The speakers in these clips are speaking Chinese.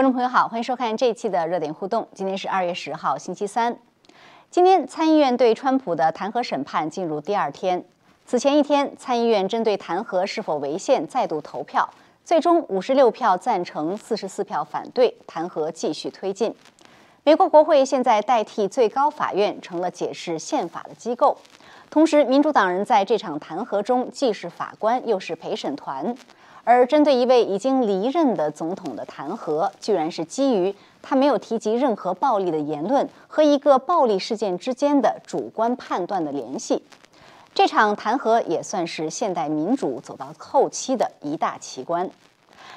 观众朋友好，欢迎收看这一期的热点互动。今天是二月十号，星期三。今天参议院对川普的弹劾审判进入第二天。此前一天，参议院针对弹劾是否违宪再度投票，最终五十六票赞成，四十四票反对，弹劾继续推进。美国国会现在代替最高法院成了解释宪法的机构，同时民主党人在这场弹劾中既是法官又是陪审团。而针对一位已经离任的总统的弹劾，居然是基于他没有提及任何暴力的言论和一个暴力事件之间的主观判断的联系。这场弹劾也算是现代民主走到后期的一大奇观。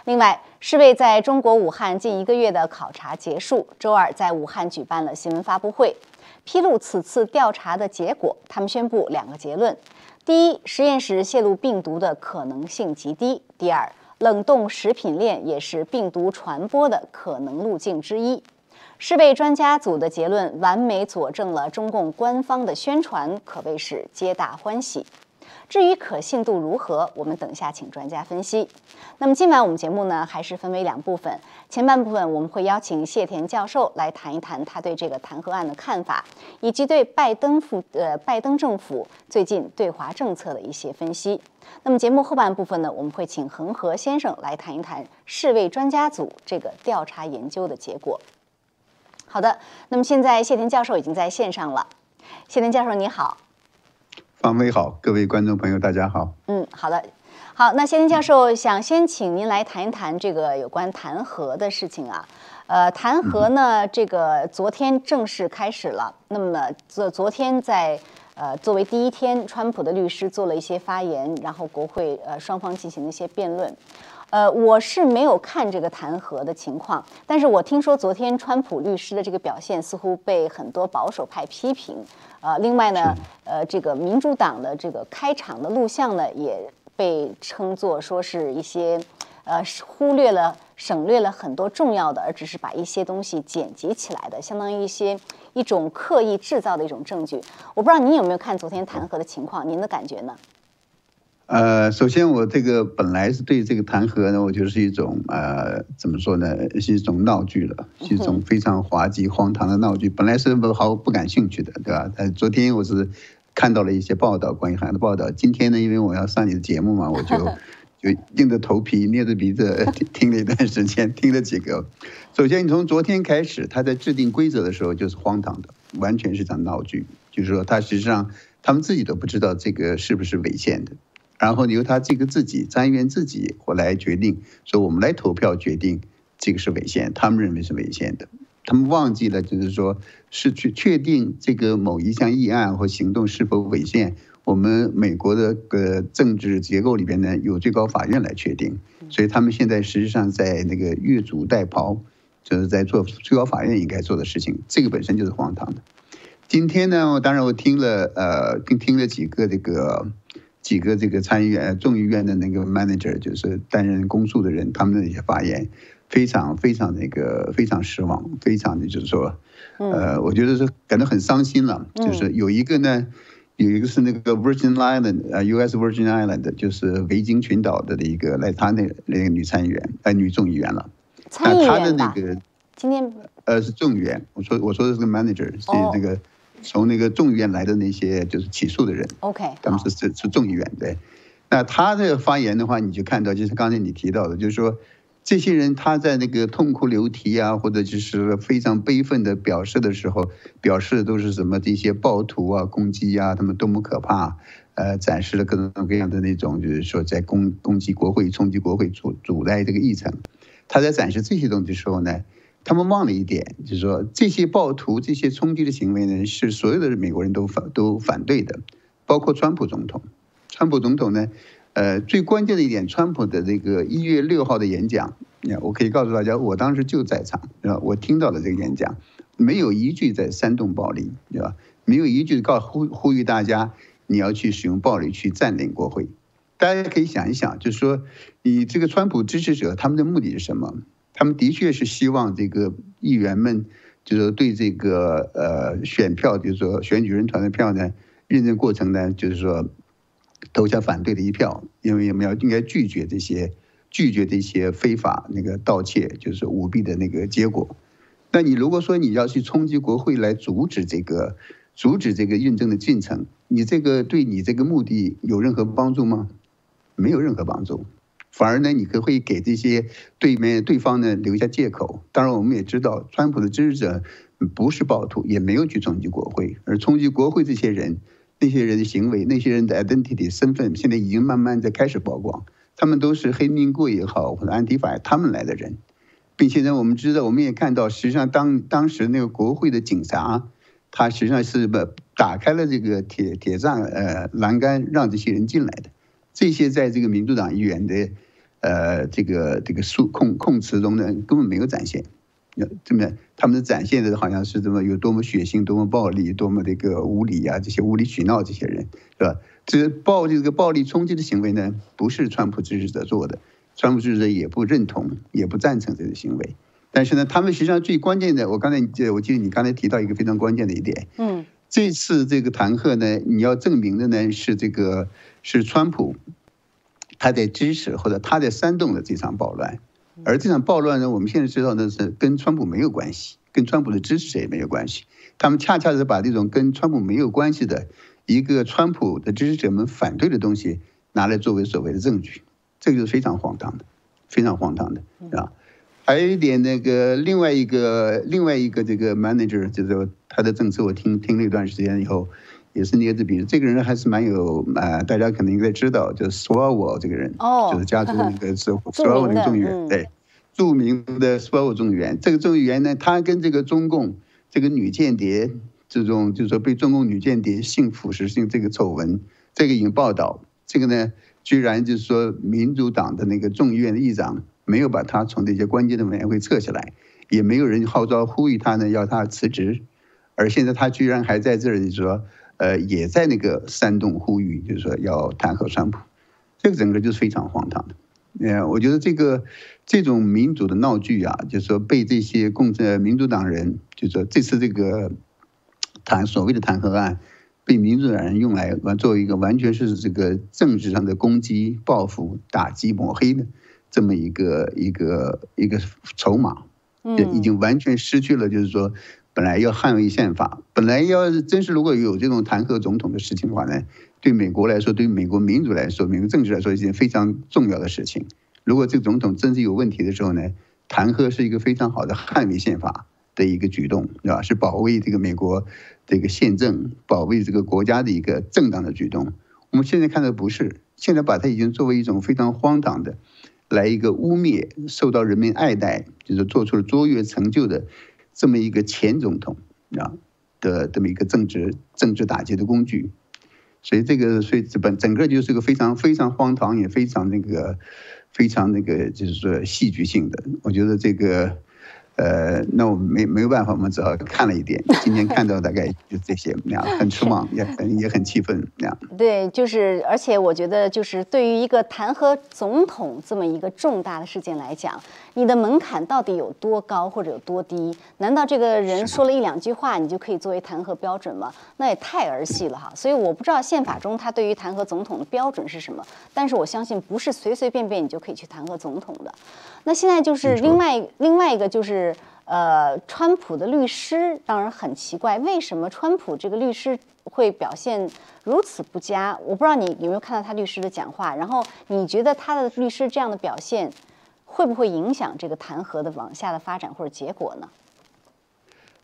另外，世卫在中国武汉近一个月的考察结束，周二在武汉举办了新闻发布会，披露此次调查的结果。他们宣布两个结论。第一，实验室泄露病毒的可能性极低。第二，冷冻食品链也是病毒传播的可能路径之一。世卫专家组的结论完美佐证了中共官方的宣传，可谓是皆大欢喜。至于可信度如何，我们等一下请专家分析。那么今晚我们节目呢，还是分为两部分。前半部分我们会邀请谢田教授来谈一谈他对这个弹劾案的看法，以及对拜登府呃拜登政府最近对华政策的一些分析。那么节目后半部分呢，我们会请恒河先生来谈一谈世卫专家组这个调查研究的结果。好的，那么现在谢田教授已经在线上了。谢田教授你好。方威好，各位观众朋友，大家好。嗯，好的，好，那谢天教授想先请您来谈一谈这个有关弹劾的事情啊。呃，弹劾呢，这个昨天正式开始了。那么昨昨天在呃作为第一天，川普的律师做了一些发言，然后国会呃双方进行了一些辩论。呃，我是没有看这个弹劾的情况，但是我听说昨天川普律师的这个表现似乎被很多保守派批评。呃，另外呢，呃，这个民主党的这个开场的录像呢，也被称作说是一些，呃，忽略了、省略了很多重要的，而只是把一些东西剪辑起来的，相当于一些一种刻意制造的一种证据。我不知道您有没有看昨天弹劾的情况，您的感觉呢？呃，首先我这个本来是对这个弹劾呢，我觉得是一种呃，怎么说呢，是一种闹剧了，是一种非常滑稽荒唐的闹剧。本来是不毫不感兴趣的，对吧？但昨天我是看到了一些报道，关于韩的报道。今天呢，因为我要上你的节目嘛，我就 就硬着头皮捏着鼻子 听了一段时间，听了几个。首先，你从昨天开始，他在制定规则的时候就是荒唐的，完全是场闹剧。就是说，他实际上他们自己都不知道这个是不是违宪的。然后由他这个自己参议员自己我来决定，说我们来投票决定这个是违宪，他们认为是违宪的，他们忘记了就是说是去确定这个某一项议案或行动是否违宪，我们美国的个政治结构里边呢有最高法院来确定，所以他们现在实际上在那个越俎代庖，就是在做最高法院应该做的事情，这个本身就是荒唐的。今天呢，我当然我听了呃，听听了几个这个。几个这个参议院、众议院的那个 manager，就是担任公诉的人，他们的一些发言非常非常那个非常失望，非常的就是说，呃，我觉得是感到很伤心了。就是有一个呢，有一个是那个 Virgin Island 啊，U.S. Virgin Island，就是维京群岛的的一个来他那那个女参议员，哎，女众议员了。参议员那个今天呃是众议员，我说我说的是个 manager，是那个。从那个众议院来的那些就是起诉的人，OK，他们是是是众议院对。那他这个发言的话，你就看到就是刚才你提到的，就是说这些人他在那个痛哭流涕啊，或者就是非常悲愤的表示的时候，表示都是什么这些暴徒啊攻击啊，他们多么可怕，呃，展示了各种各样的那种就是说在攻攻击国会、冲击国会、阻阻碍这个议程。他在展示这些东西的时候呢？他们忘了一点，就是说这些暴徒、这些冲击的行为呢，是所有的美国人都反都反对的，包括川普总统。川普总统呢，呃，最关键的一点，川普的这个一月六号的演讲，我可以告诉大家，我当时就在场，对吧？我听到了这个演讲，没有一句在煽动暴力，对吧？没有一句告呼呼吁大家你要去使用暴力去占领国会。大家可以想一想，就是说，你这个川普支持者他们的目的是什么？他们的确是希望这个议员们，就是对这个呃选票，就是说选举人团的票呢，认证过程呢，就是说投下反对的一票，因为我们要应该拒绝这些拒绝这些非法那个盗窃，就是舞弊的那个结果。那你如果说你要去冲击国会来阻止这个阻止这个认证的进程，你这个对你这个目的有任何帮助吗？没有任何帮助，反而呢，你可会给这些对面对方呢留下借口。当然，我们也知道，川普的支持者不是暴徒，也没有去冲击国会，而冲击国会这些人，那些人的行为，那些人的 identity 身份，现在已经慢慢在开始曝光。他们都是黑名贵也好，或者安迪法他们来的人，并且呢，我们知道，我们也看到，实际上当当时那个国会的警察，他实际上是把打开了这个铁铁栅呃栏杆，让这些人进来的。这些在这个民主党议员的呃这个这个数控控词中呢，根本没有展现。这么他们的展现的好像是这么有多么血腥、多么暴力、多么这个无理啊，这些无理取闹这些人是吧？这暴这个暴力冲击的行为呢，不是川普支持者做的，川普支持者也不认同，也不赞成这个行为。但是呢，他们实际上最关键的，我刚才我记得你刚才提到一个非常关键的一点，嗯，这次这个弹劾呢，你要证明的呢是这个是川普他在支持或者他在煽动的这场暴乱。而这场暴乱呢，我们现在知道的是跟川普没有关系，跟川普的支持者也没有关系。他们恰恰是把这种跟川普没有关系的一个川普的支持者们反对的东西拿来作为所谓的证据，这个是非常荒唐的，非常荒唐的啊！还有一点，那个另外一个另外一个这个 manager 就是他的政策，我听听了一段时间以后，也是捏着鼻子。这个人还是蛮有呃，大家可能应该知道，就是 Swalwell 这个人，就是加州一个 Swalwell 的众议员，对。著名的 Swalwell 众议员，这个众议员呢，他跟这个中共这个女间谍这种，就是说被中共女间谍性腐蚀性这个丑闻，这个引报道，这个呢，居然就是说民主党的那个众议院的议长没有把他从这些关键的委员会撤下来，也没有人号召呼吁他呢要他辞职，而现在他居然还在这里说，呃，也在那个煽动呼吁，就是说要弹劾川普，这个整个就是非常荒唐的。呃，我觉得这个这种民主的闹剧啊，就是说被这些共呃民主党人，就是说这次这个弹所谓的弹劾案，被民主党人用来完作为一个完全是这个政治上的攻击、报复、打击、抹黑的这么一个一个一个筹码，嗯，已经完全失去了，就是说本来要捍卫宪法，本来要是真是如果有这种弹劾总统的事情的话呢？对美国来说，对美国民主来说，美国政治来说，一件非常重要的事情。如果这个总统真是有问题的时候呢，弹劾是一个非常好的捍卫宪法的一个举动，是吧？是保卫这个美国这个宪政、保卫这个国家的一个正当的举动。我们现在看的不是，现在把它已经作为一种非常荒唐的，来一个污蔑受到人民爱戴，就是做出了卓越成就的这么一个前总统啊的这么一个政治政治打击的工具。所以这个，所以本整个就是个非常非常荒唐，也非常那个，非常那个，就是说戏剧性的。我觉得这个。呃，那我们没没有办法，我们只好看了一点。今天看到大概就这些，那样很失望，也很也很气愤，那样。对，就是，而且我觉得，就是对于一个弹劾总统这么一个重大的事件来讲，你的门槛到底有多高或者有多低？难道这个人说了一两句话，你就可以作为弹劾标准吗？那也太儿戏了哈！所以我不知道宪法中他对于弹劾总统的标准是什么，但是我相信不是随随便便你就可以去弹劾总统的。那现在就是另外另外一个就是。呃，川普的律师当然很奇怪，为什么川普这个律师会表现如此不佳？我不知道你有没有看到他律师的讲话，然后你觉得他的律师这样的表现会不会影响这个弹劾的往下的发展或者结果呢？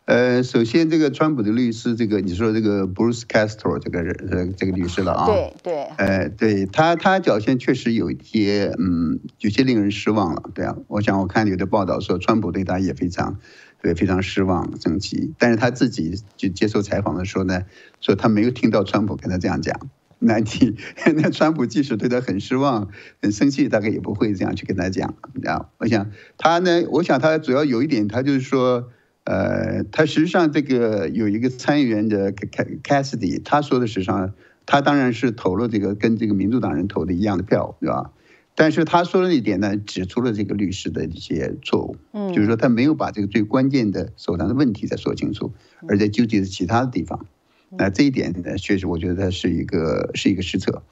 呃，首先，这个川普的律师，这个你说这个 Bruce Castro 这个人，呃，这个律师了啊，对对，呃，对他，他表现确实有一些，嗯，有些令人失望了，对啊，我想我看有的报道说，川普对他也非常，对，非常失望、生气，但是他自己就接受采访的时候呢，说他没有听到川普跟他这样讲，那你，那川普即使对他很失望、很生气，大概也不会这样去跟他讲，啊，我想他呢，我想他主要有一点，他就是说。呃，他实际上这个有一个参议员的 Cassidy，他说的实际上，他当然是投了这个跟这个民主党人投的一样的票，对吧？但是他说的一点呢，指出了这个律师的一些错误，嗯，就是说他没有把这个最关键的手上的问题再说清楚，而在纠结其他的地方。那这一点呢，确实我觉得它是一个是一个失策。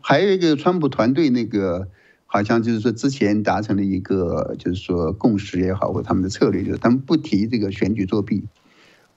还有一个川普团队那个好像就是说之前达成了一个就是说共识也好，或者他们的策略就是他们不提这个选举作弊。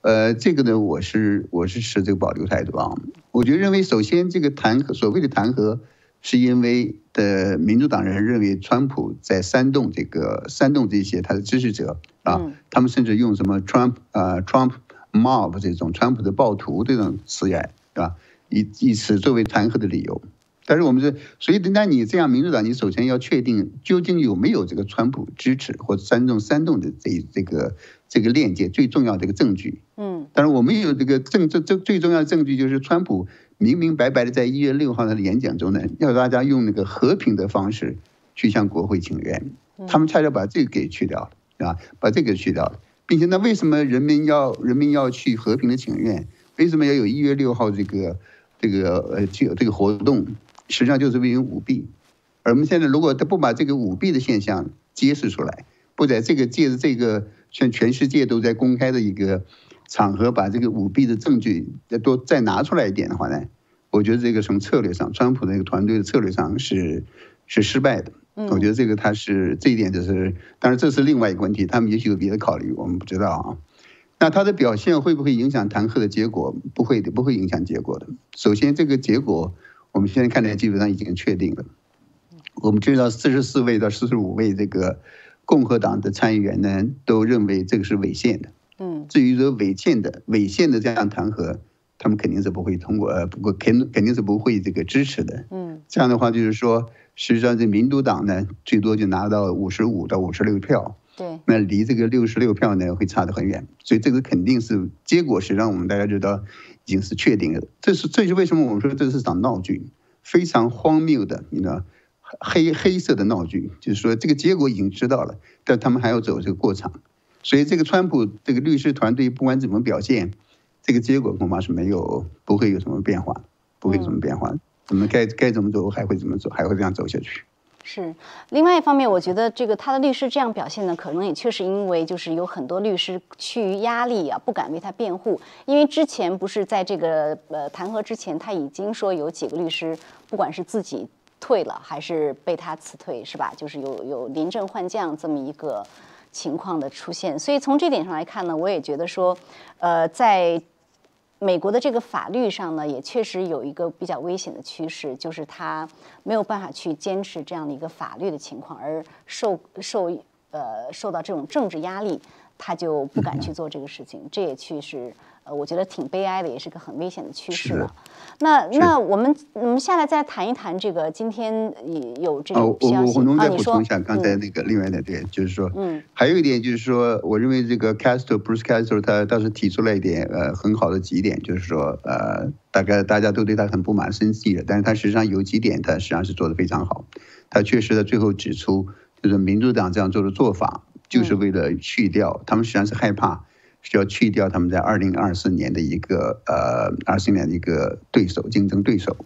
呃，这个呢，我是我是持这个保留态度啊。我觉得认为，首先这个弹劾，所谓的弹劾，是因为的民主党人认为川普在煽动这个煽动这些他的支持者啊，他们甚至用什么 Trump 啊 Trump mob 这种川普的暴徒这种词眼，对吧？以以此作为弹劾的理由。但是我们是，所以那你这样民主党，你首先要确定究竟有没有这个川普支持或者煽动煽动的这这个。这个链接最重要的一个证据，嗯，但是我们有这个证，这这最重要的证据就是川普明明白白的在一月六号他的演讲中呢，要大家用那个和平的方式去向国会请愿，他们恰恰把这个给去掉了，啊，把这个去掉了，并且那为什么人民要人民要去和平的请愿？为什么要有一月六号这个这个呃这个这个活动？实际上就是为了舞弊，而我们现在如果他不把这个舞弊的现象揭示出来，不在这个借着这个。像全世界都在公开的一个场合，把这个舞弊的证据再多再拿出来一点的话呢，我觉得这个从策略上，川普那个团队的策略上是是失败的。我觉得这个他是这一点就是，当然这是另外一个问题，他们也许有别的考虑，我们不知道啊。那他的表现会不会影响弹劾的结果？不会的，不会影响结果的。首先，这个结果我们现在看来基本上已经确定了。我们知道四十四位到四十五位这个。共和党的参议员呢，都认为这个是违宪的。嗯，至于说违宪的、违宪的这样弹劾，他们肯定是不会通过，呃，不过肯肯定是不会这个支持的。嗯，这样的话就是说，实际上这民主党呢，最多就拿到五十五到五十六票。对，那离这个六十六票呢，会差得很远。所以这个肯定是结果，实际上我们大家知道已经是确定了。这是这是为什么我们说这是场闹剧，非常荒谬的，你知道。黑黑色的闹剧，就是说这个结果已经知道了，但他们还要走这个过场，所以这个川普这个律师团队不管怎么表现，这个结果恐怕是没有不会有什么变化，不会有什么变化。我们该该怎么走还会怎么走，还会这样走下去。是，另外一方面，我觉得这个他的律师这样表现呢，可能也确实因为就是有很多律师趋于压力啊，不敢为他辩护，因为之前不是在这个呃弹劾之前，他已经说有几个律师，不管是自己。退了还是被他辞退是吧？就是有有临阵换将这么一个情况的出现，所以从这点上来看呢，我也觉得说，呃，在美国的这个法律上呢，也确实有一个比较危险的趋势，就是他没有办法去坚持这样的一个法律的情况，而受受呃受到这种政治压力，他就不敢去做这个事情，这也确实。呃，我觉得挺悲哀的，也是个很危险的趋势了。那那我们我们下来再谈一谈这个今天有这种消息我我能再补充一下刚才那个另外一点，就是说，嗯，还有一点就是说，我认为这个 Castro Bruce Castro 他当时提出了一点呃很好的几点，就是说呃大概大家都对他很不满生气的，但是他实际上有几点他实际上是做的非常好。他确实在最后指出，就是民主党这样做的做法，就是为了去掉他们实际上是害怕。需要去掉他们在二零二四年的一个呃二四年的一个对手竞争对手，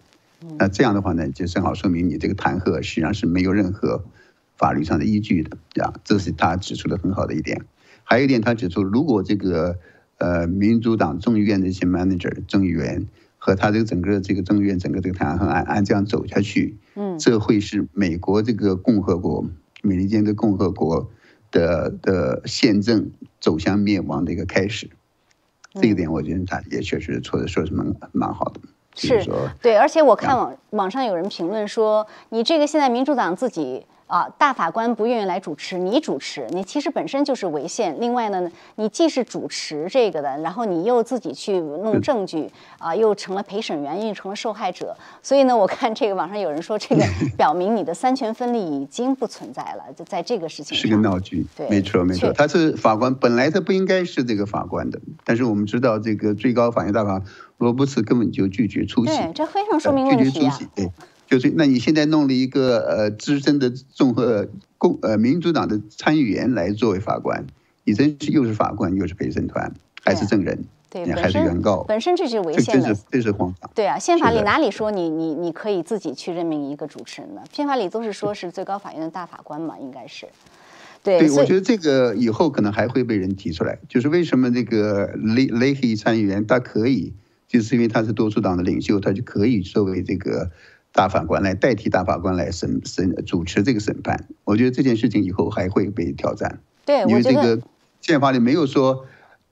那这样的话呢，就正好说明你这个弹劾实际上是没有任何法律上的依据的，对吧？这是他指出的很好的一点。还有一点，他指出，如果这个呃民主党众议院的一些 manager 众议员和他这个整个这个众议院整个这个弹劾案按这样走下去，嗯，这会是美国这个共和国美利坚的共和国。的的宪政走向灭亡的一个开始，这一点我觉得他也确实说的说是蛮蛮好的。是，对，而且我看网网上有人评论说，你这个现在民主党自己。啊，大法官不愿意来主持，你主持，你其实本身就是违宪。另外呢，你既是主持这个的，然后你又自己去弄证据，啊，又成了陪审员，又成了受害者。所以呢，我看这个网上有人说，这个 表明你的三权分立已经不存在了，就在这个事情上是个闹剧。对，没错没错，他是法官，本来他不应该是这个法官的，但是我们知道这个最高法院大法罗伯茨根本就拒绝出席，对，这非常说明问题啊。对。就是，那你现在弄了一个呃资深的综合共呃民主党的参议员来作为法官，你真是又是法官又是陪审团，还是证人，对，还是原告，本身这是违宪的，这是荒唐。对啊，宪法里哪里说你你你可以自己去任命一个主持人呢？宪法里都是说是最高法院的大法官嘛，应该是。对，对我觉得这个以后可能还会被人提出来，就是为什么那个雷雷希参议员他可以，就是因为他是多数党的领袖，他就可以作为这个。大法官来代替大法官来审审主持这个审判。我觉得这件事情以后还会被挑战。对，因为这个宪法里没有说。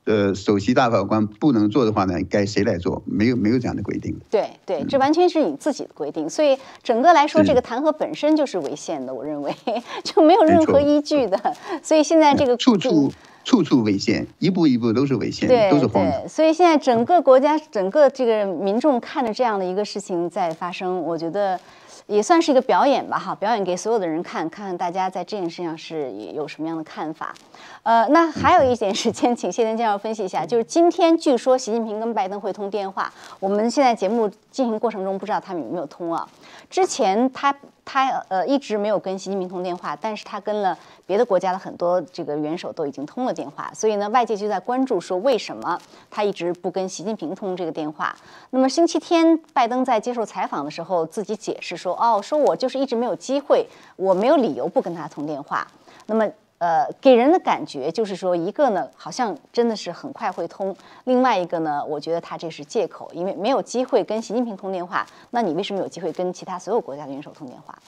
呃，首席大法官不能做的话呢，该谁来做？没有没有这样的规定。对对，这完全是你自己的规定。所以整个来说，这个弹劾本身就是违宪的，我认为 就没有任何依据的。所以现在这个处处处处违宪，一步一步都是违宪，都是荒唐。所以现在整个国家、整个这个民众看着这样的一个事情在发生，我觉得。也算是一个表演吧，哈，表演给所有的人看，看看大家在这件事上是有什么样的看法。呃，那还有一点时间，请谢天介绍分析一下，就是今天据说习近平跟拜登会通电话，我们现在节目进行过程中不知道他们有没有通啊？之前他。他呃一直没有跟习近平通电话，但是他跟了别的国家的很多这个元首都已经通了电话，所以呢，外界就在关注说为什么他一直不跟习近平通这个电话。那么星期天，拜登在接受采访的时候自己解释说，哦，说我就是一直没有机会，我没有理由不跟他通电话。那么。呃，给人的感觉就是说，一个呢，好像真的是很快会通；另外一个呢，我觉得他这是借口，因为没有机会跟习近平通电话，那你为什么有机会跟其他所有国家的元首通电话？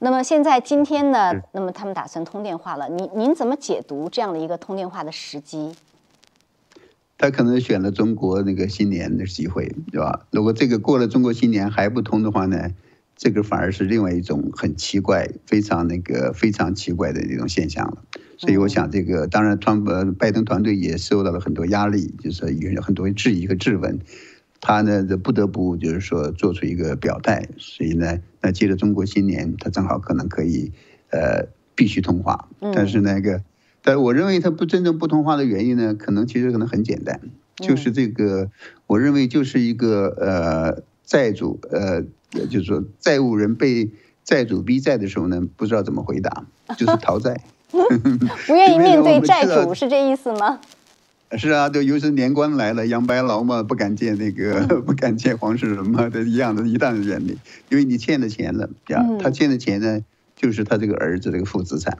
那么现在今天呢，那么他们打算通电话了，您您怎么解读这样的一个通电话的时机？他可能选了中国那个新年的机会，对吧？如果这个过了中国新年还不通的话呢？这个反而是另外一种很奇怪、非常那个非常奇怪的一种现象了。所以我想，这个当然，川普、拜登团队也受到了很多压力，就是有很多质疑和质问。他呢，不得不就是说做出一个表态。所以呢，那接着中国新年，他正好可能可以呃必须通话。但是那个，但我认为他不真正不通话的原因呢，可能其实可能很简单，就是这个，我认为就是一个呃债主呃。就是说，债务人被债主逼债的时候呢，不知道怎么回答，就是 逃债，不愿意面对债主，是这意思吗？是啊，就尤其是年关来了，杨白劳嘛，不敢见那个，不敢见黄世仁嘛，这一样的，一大堆人里，因为你欠了钱了，呀，他欠的钱呢，就是他这个儿子这个负资产，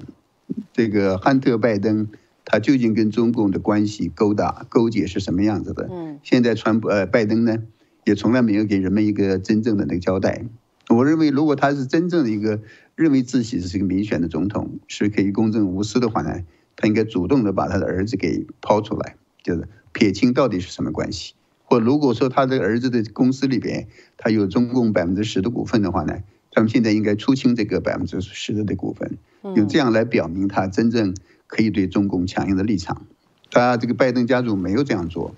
这个汉特拜登，他究竟跟中共的关系勾搭勾结是什么样子的？嗯，现在川普呃拜登呢？也从来没有给人们一个真正的那个交代。我认为，如果他是真正的一个认为自己是一个民选的总统，是可以公正无私的话呢，他应该主动的把他的儿子给抛出来，就是撇清到底是什么关系。或如果说他的儿子的公司里边他有中共百分之十的股份的话呢，他们现在应该出清这个百分之十的的股份，用这样来表明他真正可以对中共强硬的立场。他这个拜登家族没有这样做。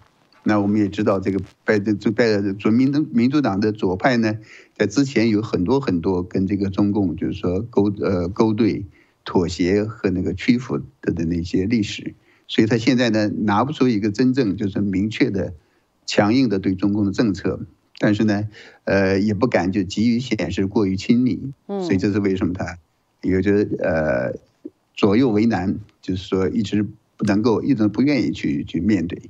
那我们也知道，这个拜登就拜准民的民主党的左派呢，在之前有很多很多跟这个中共就是说勾呃勾兑、妥协和那个屈服的的那些历史，所以他现在呢拿不出一个真正就是明确的、强硬的对中共的政策，但是呢，呃也不敢就急于显示过于亲密，所以这是为什么他有着呃左右为难，就是说一直不能够一直不愿意去去面对。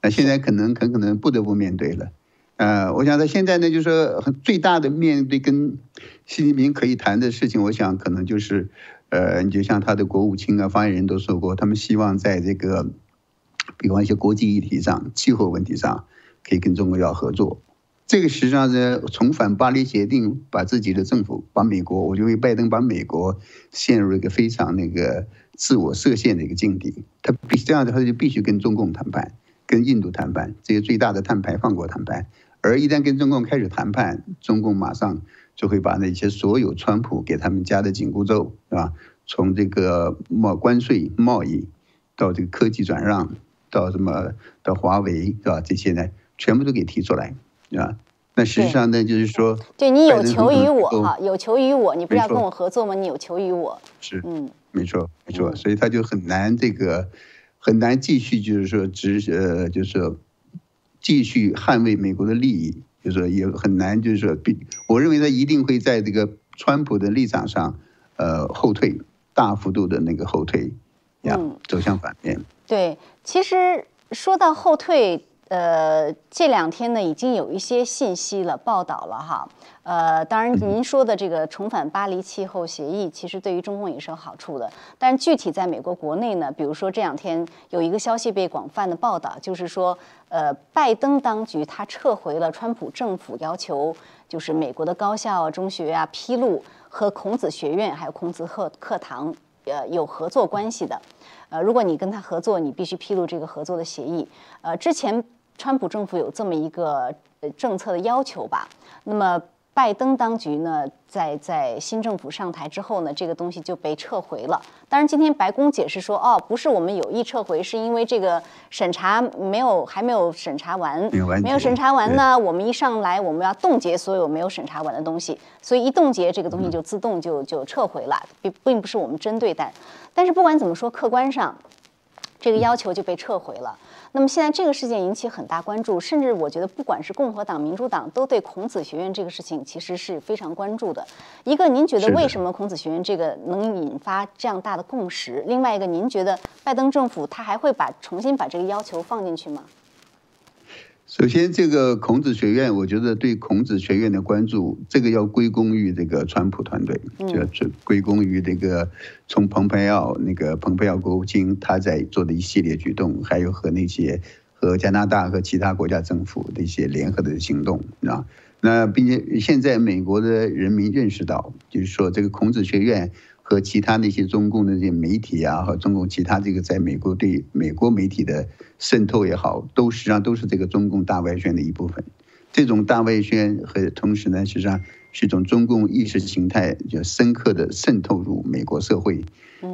那现在可能很可能不得不面对了，呃，我想他现在呢，就是说最大的面对跟习近平可以谈的事情，我想可能就是，呃，你就像他的国务卿啊、发言人都说过，他们希望在这个，比方一些国际议题上、气候问题上，可以跟中国要合作。这个实际上是重返巴黎协定，把自己的政府、把美国，我就为拜登把美国陷入一个非常那个自我设限的一个境地。他必这样的，他就必须跟中共谈判。跟印度谈判，这些最大的碳排放国谈判，而一旦跟中共开始谈判，中共马上就会把那些所有川普给他们加的紧箍咒，是吧？从这个贸关税贸易，到这个科技转让，到什么到华为，是吧？这些呢，全部都给提出来，是吧？那实际上呢，就是说，对你有求于我哈，有求于我，你不是要跟我合作吗？你有求于我，是，嗯，没错，没错，所以他就很难这个。很难继续，就是说，执呃，就是说，继续捍卫美国的利益，就是说，也很难，就是说，比我认为他一定会在这个川普的立场上，呃，后退，大幅度的那个后退，呀，走向反面。对，其实说到后退。呃，这两天呢，已经有一些信息了，报道了哈。呃，当然，您说的这个重返巴黎气候协议，其实对于中共也是有好处的。但是具体在美国国内呢，比如说这两天有一个消息被广泛的报道，就是说，呃，拜登当局他撤回了川普政府要求，就是美国的高校、中学啊披露和孔子学院还有孔子课课堂呃有合作关系的。呃，如果你跟他合作，你必须披露这个合作的协议。呃，之前川普政府有这么一个政策的要求吧？那么。拜登当局呢，在在新政府上台之后呢，这个东西就被撤回了。当然，今天白宫解释说，哦，不是我们有意撤回，是因为这个审查没有还没有审查完，没有审查完呢，我们一上来我们要冻结所有没有审查完的东西，所以一冻结这个东西就自动就就撤回了，并并不是我们针对但，但是不管怎么说，客观上这个要求就被撤回了。那么现在这个事件引起很大关注，甚至我觉得不管是共和党、民主党都对孔子学院这个事情其实是非常关注的。一个，您觉得为什么孔子学院这个能引发这样大的共识？另外一个，您觉得拜登政府他还会把重新把这个要求放进去吗？首先，这个孔子学院，我觉得对孔子学院的关注，这个要归功于这个川普团队，就是归功于这个从蓬佩奥那个蓬佩奥国务卿他在做的一系列举动，还有和那些和加拿大和其他国家政府的一些联合的行动，啊，那并且现在美国的人民认识到，就是说这个孔子学院。和其他那些中共的这些媒体啊，和中共其他这个在美国对美国媒体的渗透也好，都实际上都是这个中共大外宣的一部分。这种大外宣和同时呢，实际上是一种中共意识形态就深刻的渗透入美国社会。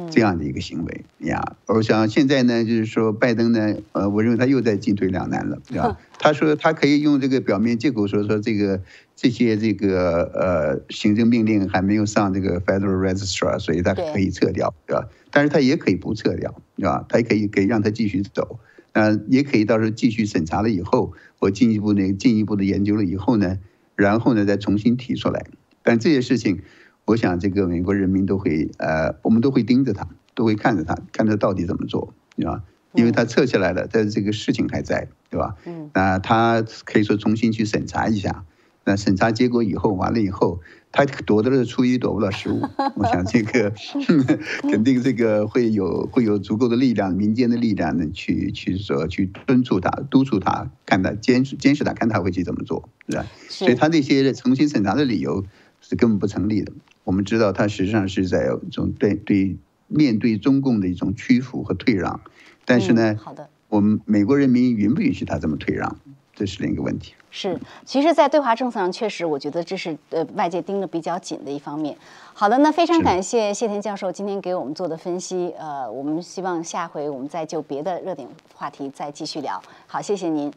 这样的一个行为呀，我想现在呢，就是说拜登呢，呃，我认为他又在进退两难了，对吧？他说他可以用这个表面借口说说这个这些这个呃行政命令还没有上这个 Federal Register，所以他可以撤掉，对吧？但是他也可以不撤掉，对吧？他也可以可以让他继续走，呃，也可以到时候继续审查了以后，我进一步呢进一步的研究了以后呢，然后呢再重新提出来，但这些事情。我想，这个美国人民都会，呃，我们都会盯着他，都会看着他，看他到底怎么做，对吧？因为他撤下来了，但是这个事情还在，对吧？嗯。那他可以说重新去审查一下，那审查结果以后完了以后，他躲得了初一，躲不了十五。我想这个 肯定这个会有会有足够的力量，民间的力量呢，去去说去敦促他、督促他，看他监视监视他，看他会去怎么做，是吧？所以他那些重新审查的理由是根本不成立的。我们知道，他实际上是在一种对对面对中共的一种屈服和退让，但是呢，好的，我们美国人民允不允许他这么退让，这是另一个问题。是，其实，在对华政策上，确实，我觉得这是呃外界盯得比较紧的一方面。好的，那非常感谢谢田教授今天给我们做的分析。呃，我们希望下回我们再就别的热点话题再继续聊。好，谢谢您。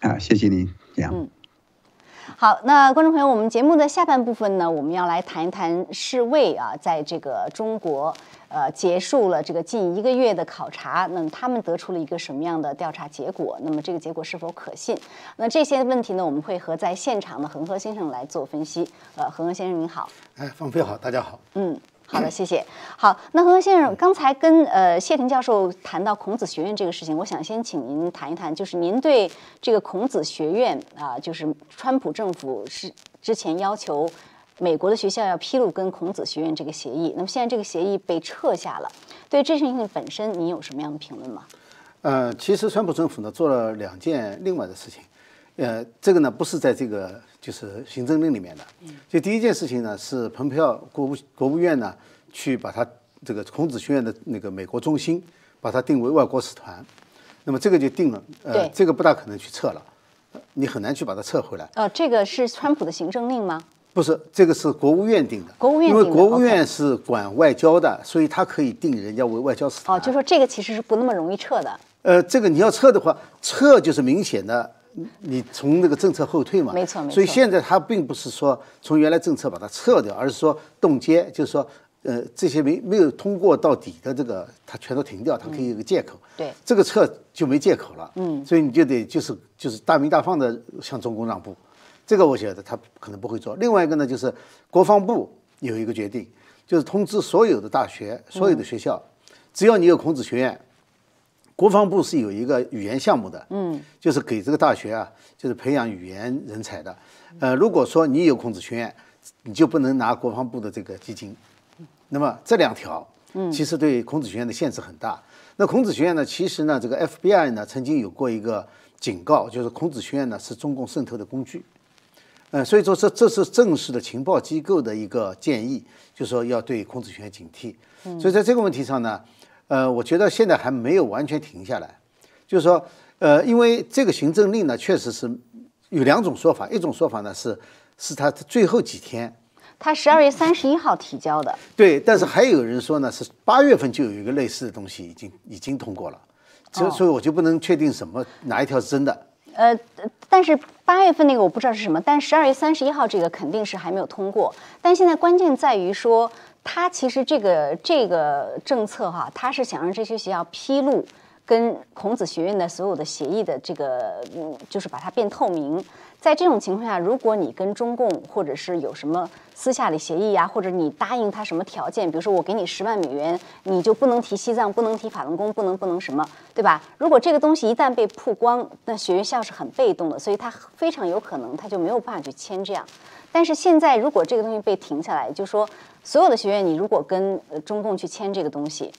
啊，谢谢您，这样。嗯。好，那观众朋友，我们节目的下半部分呢，我们要来谈一谈世卫啊，在这个中国呃结束了这个近一个月的考察，那么他们得出了一个什么样的调查结果？那么这个结果是否可信？那这些问题呢，我们会和在现场的恒河先生来做分析。呃，恒河先生您好。哎，方飞好，大家好。嗯。好的，谢谢。好，那恒河先生刚才跟呃谢霆教授谈到孔子学院这个事情，我想先请您谈一谈，就是您对这个孔子学院啊，就是川普政府是之前要求美国的学校要披露跟孔子学院这个协议，那么现在这个协议被撤下了，对这事情本身您有什么样的评论吗？呃，其实川普政府呢做了两件另外的事情，呃，这个呢不是在这个。就是行政令里面的，就第一件事情呢，是蓬佩奥国务国务院呢去把它这个孔子学院的那个美国中心，把它定为外国使团，那么这个就定了，呃，这个不大可能去撤了，你很难去把它撤回来。呃，这个是川普的行政令吗？不是，这个是国务院定的。国务院因为国务院是管外交的，所以他可以定人家为外交使团。哦，就说这个其实是不那么容易撤的。呃，这个你要撤的话，撤就是明显的。你从那个政策后退嘛，没错，没错。所以现在他并不是说从原来政策把它撤掉，而是说冻结，就是说，呃，这些没没有通过到底的这个，他全都停掉，他可以有个借口。对，这个撤就没借口了。嗯，所以你就得就是就是大明大放的向中共让步，这个我觉得他可能不会做。另外一个呢，就是国防部有一个决定，就是通知所有的大学、所有的学校，只要你有孔子学院。国防部是有一个语言项目的，嗯，就是给这个大学啊，就是培养语言人才的。呃，如果说你有孔子学院，你就不能拿国防部的这个基金。那么这两条，嗯，其实对孔子学院的限制很大。那孔子学院呢，其实呢，这个 FBI 呢曾经有过一个警告，就是孔子学院呢是中共渗透的工具。呃，所以说这这是正式的情报机构的一个建议，就是说要对孔子学院警惕。所以在这个问题上呢，呃，我觉得现在还没有完全停下来，就是说，呃，因为这个行政令呢，确实是有两种说法，一种说法呢是是他最后几天。他十二月三十一号提交的，对，但是还有人说呢，是八月份就有一个类似的东西已经已经通过了，所所以我就不能确定什么哪一条是真的。呃，但是八月份那个我不知道是什么，但十二月三十一号这个肯定是还没有通过。但现在关键在于说，他其实这个这个政策哈，他是想让这些学校披露。跟孔子学院的所有的协议的这个，嗯，就是把它变透明。在这种情况下，如果你跟中共或者是有什么私下的协议呀，或者你答应他什么条件，比如说我给你十万美元，你就不能提西藏，不能提法轮功，不能不能什么，对吧？如果这个东西一旦被曝光，那学校是很被动的，所以他非常有可能他就没有办法去签这样。但是现在如果这个东西被停下来，就说所有的学院，你如果跟中共去签这个东西。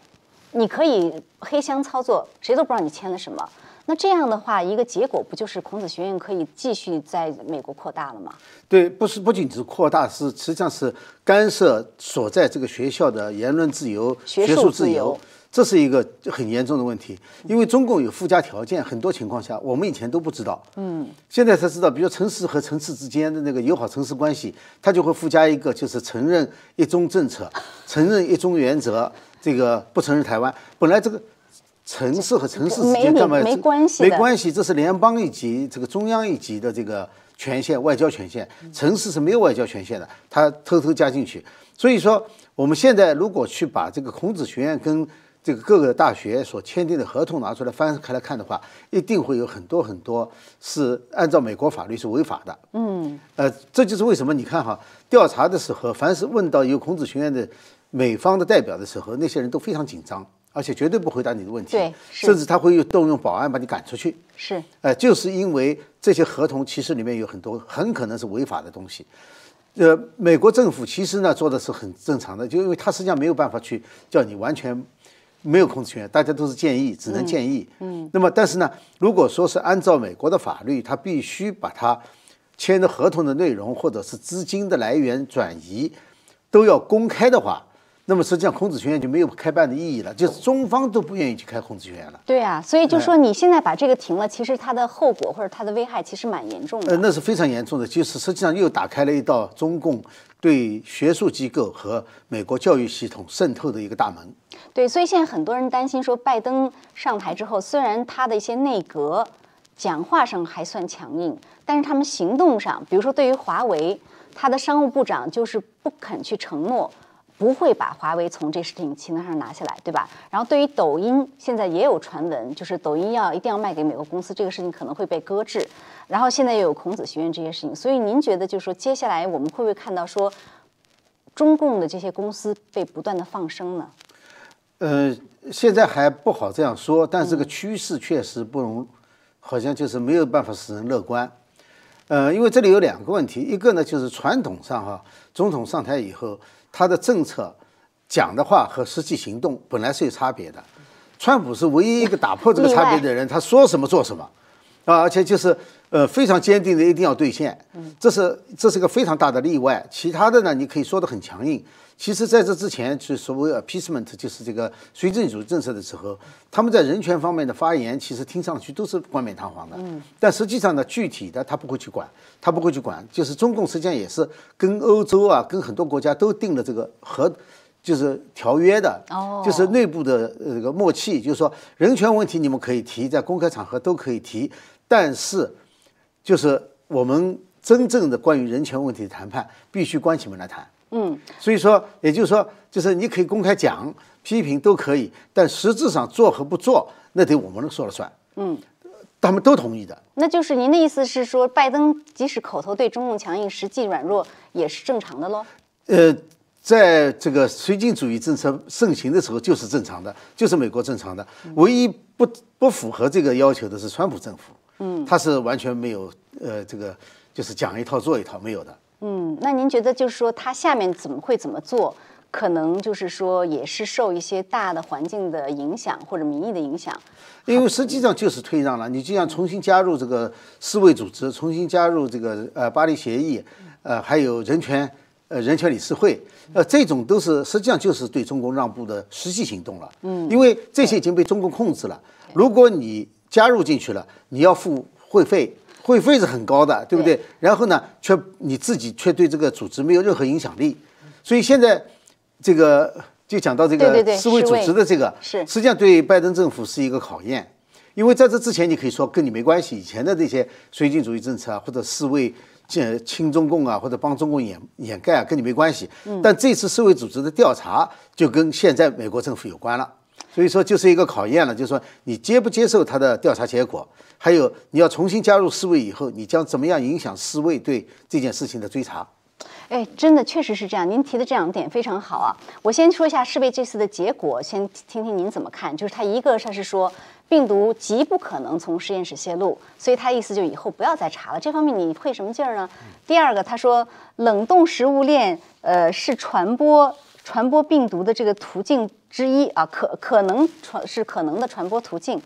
你可以黑箱操作，谁都不知道你签了什么。那这样的话，一个结果不就是孔子学院可以继续在美国扩大了吗？对，不是，不仅只是扩大，是实际上是干涉所在这个学校的言论自由、学术自由，这是一个很严重的问题。因为中共有附加条件，很多情况下我们以前都不知道，嗯，现在才知道。比如城市和城市之间的那个友好城市关系，它就会附加一个，就是承认一中政策，承认一中原则。这个不承认台湾，本来这个城市和城市之间没关系，没关系，这是联邦一级、这个中央一级的这个权限，外交权限。城市是没有外交权限的，他偷偷加进去。所以说，我们现在如果去把这个孔子学院跟这个各个大学所签订的合同拿出来翻开来看的话，一定会有很多很多是按照美国法律是违法的。嗯，呃，这就是为什么你看哈，调查的时候，凡是问到有孔子学院的。美方的代表的时候，那些人都非常紧张，而且绝对不回答你的问题，对，甚至他会动用保安把你赶出去，是，呃，就是因为这些合同其实里面有很多很可能是违法的东西，呃，美国政府其实呢做的是很正常的，就因为他实际上没有办法去叫你完全没有控制权，大家都是建议，只能建议，嗯，那么但是呢，如果说是按照美国的法律，他必须把他签的合同的内容或者是资金的来源转移都要公开的话。那么实际上，孔子学院就没有开办的意义了，就是中方都不愿意去开孔子学院了。对啊，所以就说你现在把这个停了，其实它的后果或者它的危害其实蛮严重的。呃，那是非常严重的，就是实际上又打开了一道中共对学术机构和美国教育系统渗透的一个大门。对，所以现在很多人担心说，拜登上台之后，虽然他的一些内阁讲话上还算强硬，但是他们行动上，比如说对于华为，他的商务部长就是不肯去承诺。不会把华为从这事情清单上拿下来，对吧？然后对于抖音，现在也有传闻，就是抖音要一定要卖给美国公司，这个事情可能会被搁置。然后现在又有孔子学院这些事情，所以您觉得，就是说接下来我们会不会看到说，中共的这些公司被不断的放生呢？呃，现在还不好这样说，但这个趋势确实不容，好像就是没有办法使人乐观。呃，因为这里有两个问题，一个呢就是传统上哈，总统上台以后。他的政策讲的话和实际行动本来是有差别的，川普是唯一一个打破这个差别的人，他说什么做什么，啊，而且就是呃非常坚定的一定要兑现，这是这是个非常大的例外。其他的呢，你可以说的很强硬。其实在这之前，就所谓 appeasement，就是这个绥靖主义政策的时候，他们在人权方面的发言，其实听上去都是冠冕堂皇的。嗯。但实际上呢，具体的他不会去管，他不会去管。就是中共实际上也是跟欧洲啊，跟很多国家都定了这个和，就是条约的。哦。就是内部的这个默契，就是说人权问题你们可以提，在公开场合都可以提，但是，就是我们真正的关于人权问题的谈判，必须关起门来谈。嗯，所以说，也就是说，就是你可以公开讲、批评都可以，但实质上做和不做，那得我们说了算。嗯，他们都同意的。那就是您的意思是说，拜登即使口头对中共强硬，实际软弱也是正常的喽？呃，在这个绥靖主义政策盛行的时候，就是正常的，就是美国正常的。唯一不不符合这个要求的是川普政府，嗯，他是完全没有呃这个就是讲一套做一套没有的。嗯，那您觉得就是说他下面怎么会怎么做？可能就是说也是受一些大的环境的影响或者民意的影响。因为实际上就是退让了，你就像重新加入这个世卫组织，重新加入这个呃巴黎协议，呃还有人权呃人权理事会，呃这种都是实际上就是对中国让步的实际行动了。嗯，因为这些已经被中共控制了。如果你加入进去了，你要付会费，会费是很高的，对不对？然后呢，却你自己却对这个组织没有任何影响力，所以现在这个。就讲到这个世卫组织的这个，是实际上对拜登政府是一个考验，因为在这之前你可以说跟你没关系，以前的那些绥靖主义政策啊，或者世卫建亲中共啊，或者帮中共掩掩盖啊，跟你没关系。但这次世卫组织的调查就跟现在美国政府有关了，所以说就是一个考验了，就是说你接不接受他的调查结果，还有你要重新加入世卫以后，你将怎么样影响世卫对这件事情的追查。哎，真的确实是这样。您提的这两点非常好啊。我先说一下世卫这次的结果，先听听您怎么看。就是他一个他是说病毒极不可能从实验室泄露，所以他意思就以后不要再查了。这方面你费什么劲儿呢？第二个，他说冷冻食物链呃是传播传播病毒的这个途径之一啊，可可能传是可能的传播途径。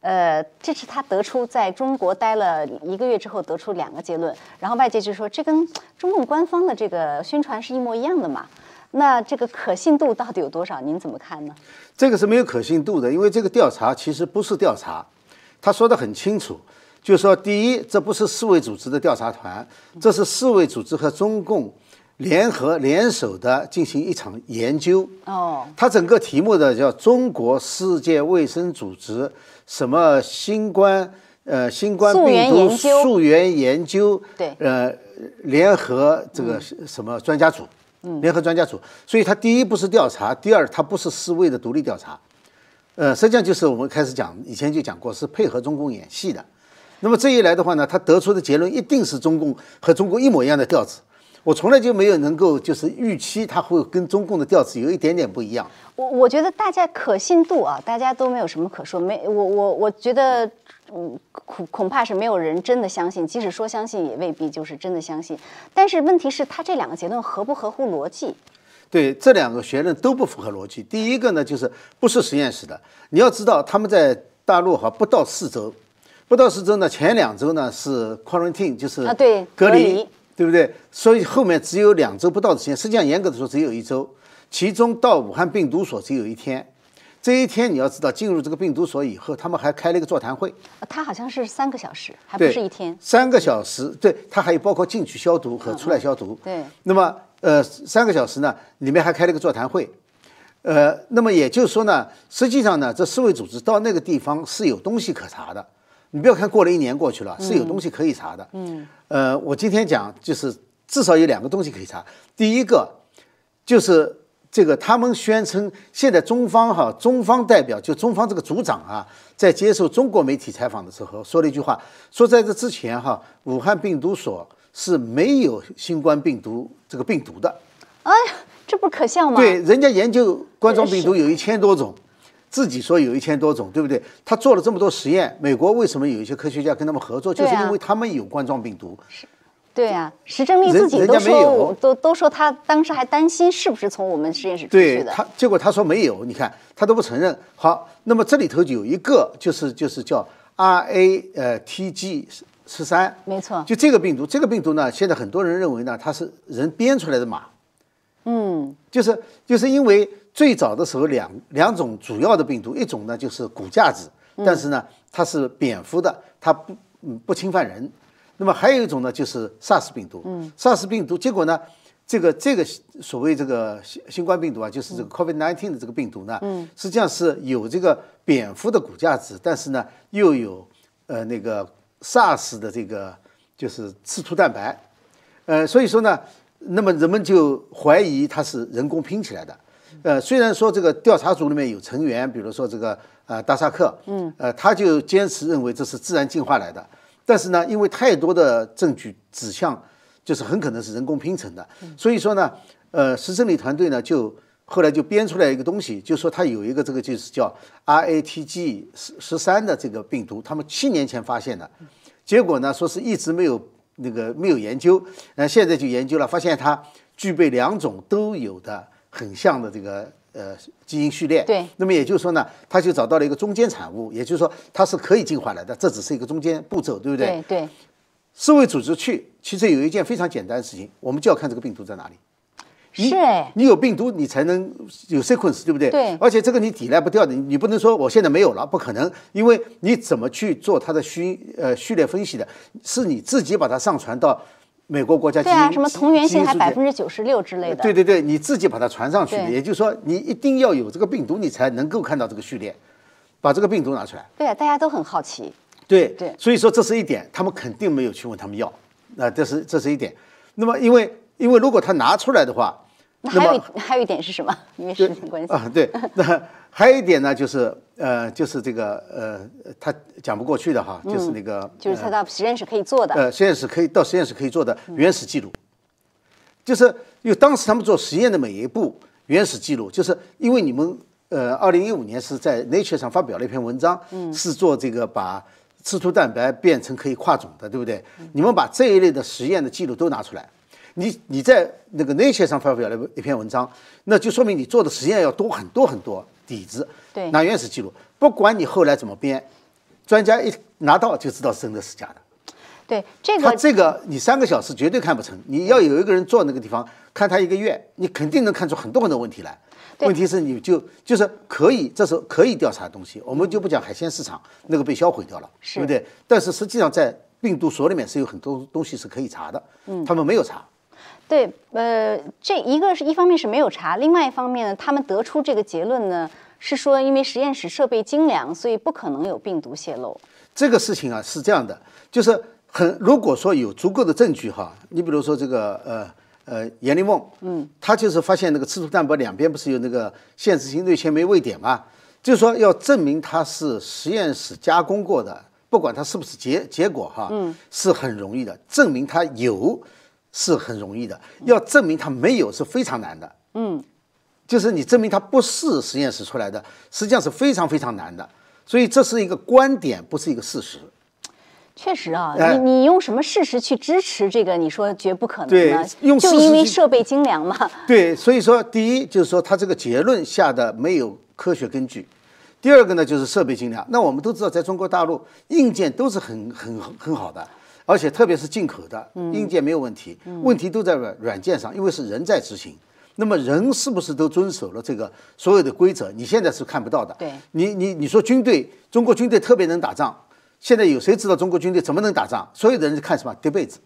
呃，这是他得出在中国待了一个月之后得出两个结论，然后外界就说这跟中共官方的这个宣传是一模一样的嘛？那这个可信度到底有多少？您怎么看呢？这个是没有可信度的，因为这个调查其实不是调查，他说的很清楚，就是说第一，这不是世卫组织的调查团，这是世卫组织和中共联合联手的进行一场研究。哦，它整个题目的叫中国世界卫生组织。什么新冠呃新冠病毒溯源研究对。呃联合这个什么专家组嗯。联合专家组，所以它第一不是调查，第二它不是世卫的独立调查，呃实际上就是我们开始讲以前就讲过是配合中共演戏的，那么这一来的话呢，他得出的结论一定是中共和中共一模一样的调子。我从来就没有能够就是预期它会跟中共的调子有一点点不一样。我我觉得大家可信度啊，大家都没有什么可说。没我我我觉得，嗯，恐恐怕是没有人真的相信，即使说相信，也未必就是真的相信。但是问题是，他这两个结论合不合乎逻辑？对，这两个结论都不符合逻辑。第一个呢，就是不是实验室的。你要知道，他们在大陆哈不到四周，不到四周呢，前两周呢是 quarantine，就是啊对隔离。对不对？所以后面只有两周不到的时间，实际上严格的说只有一周，其中到武汉病毒所只有一天。这一天你要知道，进入这个病毒所以后，他们还开了一个座谈会。他好像是三个小时，还不是一天。三个小时，对他还有包括进去消毒和出来消毒。对。那么呃，三个小时呢，里面还开了一个座谈会。呃，那么也就是说呢，实际上呢，这世卫组织到那个地方是有东西可查的。你不要看过了一年过去了，是有东西可以查的。嗯。呃，我今天讲就是至少有两个东西可以查。第一个就是这个，他们宣称现在中方哈，中方代表就中方这个组长啊，在接受中国媒体采访的时候说了一句话，说在这之前哈，武汉病毒所是没有新冠病毒这个病毒的。哎呀，这不可笑吗？对，人家研究冠状病毒有一千多种。自己说有一千多种，对不对？他做了这么多实验，美国为什么有一些科学家跟他们合作？就是因为他们有冠状病毒。是，对啊，石正丽自己都说，都都说他当时还担心是不是从我们实验室出去的。他结果他说没有，你看他都不承认。好，那么这里头有一个，就是就是叫 R A 呃 T G 十三，没错，就这个病毒，这个病毒呢，现在很多人认为呢，它是人编出来的码。嗯，就是就是因为。最早的时候，两两种主要的病毒，一种呢就是骨架子，但是呢它是蝙蝠的，它不嗯不侵犯人。那么还有一种呢就是 SARS 病毒。嗯，SARS 病毒，结果呢这个这个所谓这个新新冠病毒啊，就是这个 COVID-19 的这个病毒呢，嗯。实际上是有这个蝙蝠的骨架子，但是呢又有呃那个 SARS 的这个就是刺突蛋白，呃所以说呢，那么人们就怀疑它是人工拼起来的。呃，虽然说这个调查组里面有成员，比如说这个呃达萨克，嗯，呃，他就坚持认为这是自然进化来的，但是呢，因为太多的证据指向，就是很可能是人工拼成的，所以说呢，呃，石正理团队呢就后来就编出来一个东西，就说它有一个这个就是叫 RATG 十十三的这个病毒，他们七年前发现的，结果呢说是一直没有那个没有研究，呃，现在就研究了，发现它具备两种都有的很像的这个呃基因序列。对那么也就是说呢，他就找到了一个中间产物，也就是说它是可以进化来的，这只是一个中间步骤，对不对？对对，世卫组织去，其实有一件非常简单的事情，我们就要看这个病毒在哪里。你是哎，你有病毒，你才能有 sequence，对不对？对而且这个你抵赖不掉的，你你不能说我现在没有了，不可能，因为你怎么去做它的序呃序列分析的，是你自己把它上传到美国国家对啊，什么同源性还百分之九十六之类的。对对对，你自己把它传上去的，也就是说你一定要有这个病毒，你才能够看到这个序列，把这个病毒拿出来。对啊，大家都很好奇。对对所以说这是一点，他们肯定没有去问他们要，那、这是这是一点。那么因为因为如果他拿出来的话，那还有还有一点是什么？因为时间关系。啊，对，那还有一点呢，就是呃，就是这个呃，他讲不过去的哈，就是那个、嗯就是他到实验室可以做的。呃，实验室可以到实验室可以做的原始记录，就是因为当时他们做实验的每一步原始记录，就是因为你们呃，二零一五年是在 Nature 上发表了一篇文章，嗯是做这个把刺突蛋白变成可以跨种的，对不对？你们把这一类的实验的记录都拿出来，你你在那个 Nature 上发表了一篇文章，那就说明你做的实验要多很多很多底子，对拿原始记录，不管你后来怎么编，专家一拿到就知道是真的是假的。对这他个这个你三个小时绝对看不成，你要有一个人坐那个地方看他一个月，你肯定能看出很多很多问题来。问题是你就就是可以，这是可以调查的东西，我们就不讲海鲜市场那个被销毁掉了，是对不对？但是实际上在病毒所里面是有很多东西是可以查的，嗯，他们没有查，对，呃，这一个是一方面是没有查，另外一方面呢，他们得出这个结论呢，是说因为实验室设备精良，所以不可能有病毒泄露。这个事情啊是这样的，就是很如果说有足够的证据哈，你比如说这个呃呃阎立梦，嗯，他就是发现那个刺突蛋白两边不是有那个限制性内纤维位点嘛，就是说要证明它是实验室加工过的，不管它是不是结结果哈，嗯，是很容易的，证明它有是很容易的，要证明它没有是非常难的，嗯，就是你证明它不是实验室出来的，实际上是非常非常难的。所以这是一个观点，不是一个事实。确实啊，哎你你用什么事实去支持这个？你说绝不可能对呢？就因为设备精良嘛。对，所以说第一就是说他这个结论下的没有科学根据，第二个呢就是设备精良。那我们都知道，在中国大陆硬件都是很很很好的，而且特别是进口的硬件没有问题，问题都在软软件上，因为是人在执行。那么人是不是都遵守了这个所有的规则？你现在是看不到的。对你你你说军队，中国军队特别能打仗，现在有谁知道中国军队怎么能打仗？所有的人看什么？叠被子。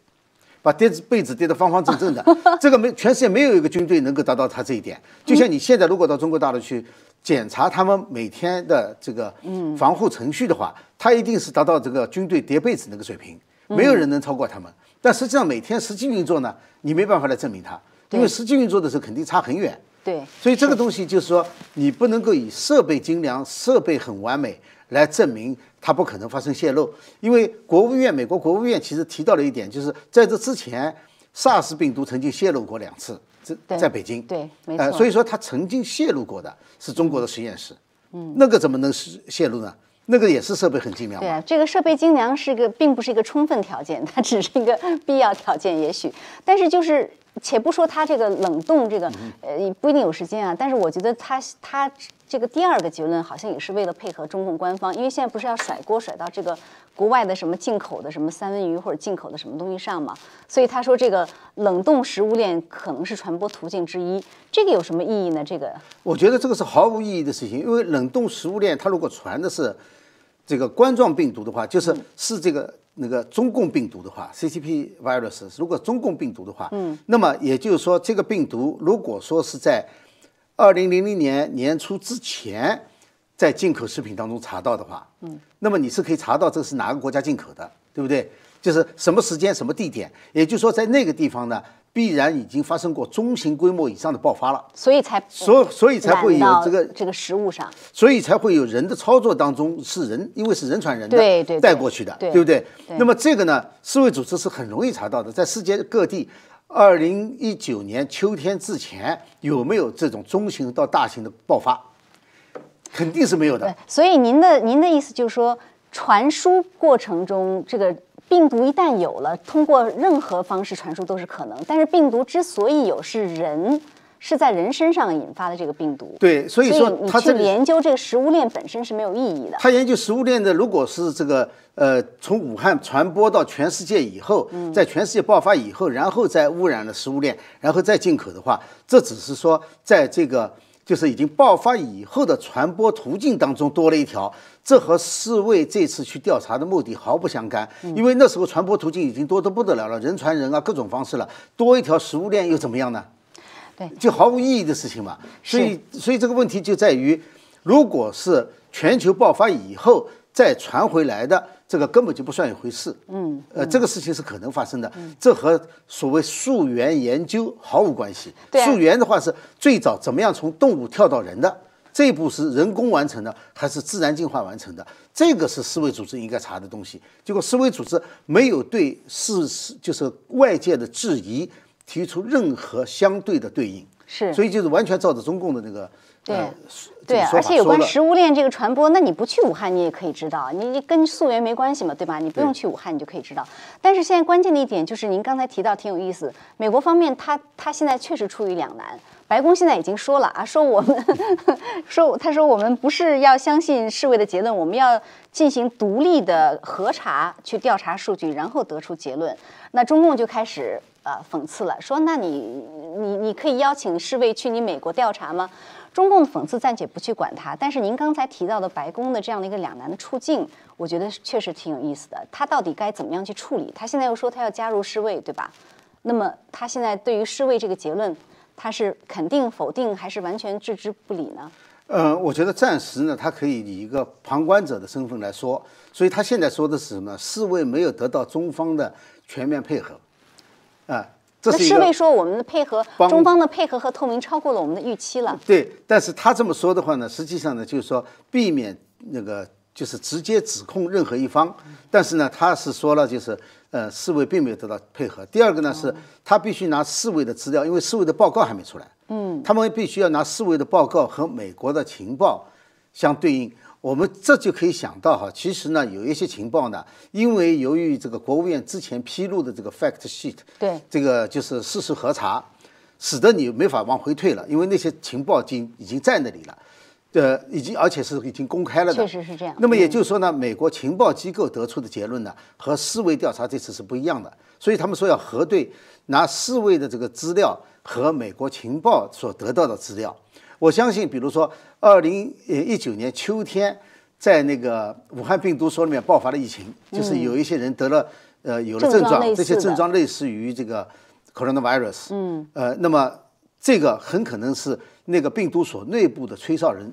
把叠子被子叠得方方正正的，这个没全世界没有一个军队能够达到他这一点。就像你现在如果到中国大陆去检查他们每天的这个防护程序的话，他一定是达到这个军队叠被子那个水平，没有人能超过他们。但实际上每天实际运作呢，你没办法来证明它，因为实际运作的时候肯定差很远。对，所以这个东西就是说，你不能够以设备精良、设备很完美来证明它不可能发生泄露。因为国务院，美国国务院其实提到了一点，就是在这之前，SARS 病毒曾经泄露过两次，在在北京。对没呃，所以说它曾经泄露过的是中国的实验室。嗯，那个怎么能是泄露呢？那个也是设备很精良嘛。对啊，这个设备精良是个，并不是一个充分条件，它只是一个必要条件，也许。但是就是，且不说它这个冷冻这个，呃，不一定有时间啊。但是我觉得它它这个第二个结论好像也是为了配合中共官方，因为现在不是要甩锅甩到这个国外的什么进口的什么三文鱼或者进口的什么东西上嘛，所以他说这个冷冻食物链可能是传播途径之一，这个有什么意义呢？这个我觉得这个是毫无意义的事情，因为冷冻食物链它如果传的是这个冠状病毒的话，就是是这个那个中共病毒的话，CCP virus，如果中共病毒的话，嗯，那么也就是说，这个病毒如果说是在二零零零年年初之前在进口食品当中查到的话，嗯，那么你是可以查到这是哪个国家进口的，对不对？就是什么时间、什么地点，也就是说，在那个地方呢，必然已经发生过中型规模以上的爆发了。所以才所所以才会有这个这个食物上。所以才会有人的操作当中是人，因为是人传人的，对对对带过去的，对不对？对那么这个呢，世卫组织是很容易查到的，在世界各地，二零一九年秋天之前有没有这种中型到大型的爆发？肯定是没有的。对，所以您的您的意思就是说，传输过程中这个病毒一旦有了，通过任何方式传输都是可能。但是病毒之所以有，是人是在人身上引发的这个病毒。对，所以说你去研究这个食物链本身是没有意义的。他研究食物链的，如果是这个呃从武汉传播到全世界以后，在全世界爆发以后，然后再污染了食物链，然后再进口的话，这只是说在这个就是已经爆发以后的传播途径当中多了一条，这和世卫这次去调查的目的毫不相干，因为那时候传播途径已经多得不得了了，人传人啊，各种方式了，多一条食物链又怎么样呢？对，就毫无意义的事情嘛。所以，所以这个问题就在于，如果是全球爆发以后再传回来的，这个根本就不算一回事。嗯，呃，这个事情是可能发生的，这和所谓溯源研究毫无关系。溯源的话是最早怎么样从动物跳到人的。这一步是人工完成的，还是自然进化完成的？这个是世卫组织应该查的东西。结果世卫组织没有对事实，就是外界的质疑提出任何相对的对应。是所以就是完全照着中共的那个对呃对而且有关食物链这个传播，那你不去武汉你也可以知道，你你跟溯源没关系嘛，对吧？你不用去武汉你就可以知道。但是现在关键的一点就是您刚才提到挺有意思，美国方面他他现在确实处于两难。白宫现在已经说了啊，说我们 说他说我们不是要相信世卫的结论，我们要进行独立的核查，去调查数据，然后得出结论。那中共就开始呃讽刺了，说那你你你可以邀请世卫去你美国调查吗？中共的讽刺暂且不去管它，但是您刚才提到的白宫的这样的一个两难的处境，我觉得确实挺有意思的。他到底该怎么样去处理？他现在又说他要加入世卫，对吧？那么他现在对于世卫这个结论，他是肯定、否定，还是完全置之不理呢？呃，我觉得暂时呢，他可以以一个旁观者的身份来说，所以他现在说的是什么？世卫没有得到中方的全面配合，啊、这那世卫说我们的配合，中方的配合和透明超过了我们的预期了。对，但是他这么说的话呢，实际上呢，就是说避免那个就是直接指控任何一方，但是呢，他是说了，就是呃，世卫并没有得到配合。第二个呢，是他必须拿世卫的资料，因为世卫的报告还没出来，嗯，他们必须要拿世卫的报告和美国的情报相对应。我们这就可以想到哈，其实呢，有一些情报呢，因为由于这个国务院之前披露的这个 fact sheet，对这个就是事实核查，使得你没法往回退了，因为那些情报已经已经在那里了，呃，已经而且是已经公开了的。确实是这样那么也就是说呢，美国情报机构得出的结论呢，和四维调查这次是不一样的，所以他们说要核对拿四维的这个资料和美国情报所得到的资料。我相信，比如说二零一九年秋天，在那个武汉病毒所里面爆发了疫情，就是有一些人得了呃有了症症状，这些症状类似于这个 coronavirus，嗯，呃，那么这个很可能是那个病毒所内部的吹哨人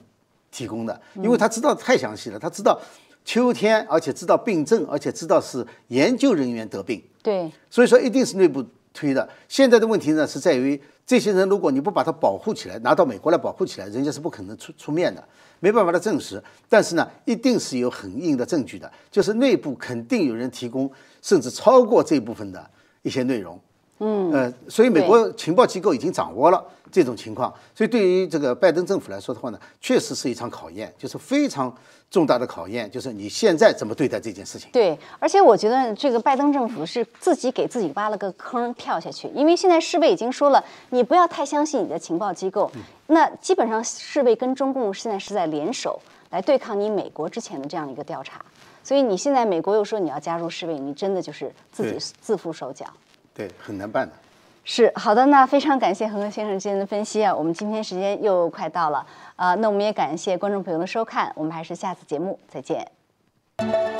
提供的，因为他知道太详细了，他知道秋天，而且知道病症，而且知道是研究人员得病，对，所以说一定是内部推的。现在的问题呢是在于，这些人如果你不把他保护起来，拿到美国来保护起来，人家是不可能出出面的，没办法来证实。但是呢，一定是有很硬的证据的，就是内部肯定有人提供，甚至超过这部分的一些内容。嗯，呃，所以美国情报机构已经掌握了这种情况，所以对于这个拜登政府来说的话呢，确实是一场考验，就是非常重大的考验，就是你现在怎么对待这件事情。对，而且我觉得这个拜登政府是自己给自己挖了个坑跳下去，因为现在世卫已经说了，你不要太相信你的情报机构。那基本上世卫跟中共现在是在联手来对抗你美国之前的这样一个调查，所以你现在美国又说你要加入世卫，你真的就是自己自缚手脚。对，很难办的。是好的，那非常感谢恒河先生今天的分析啊，我们今天时间又快到了，呃，那我们也感谢观众朋友的收看，我们还是下次节目再见。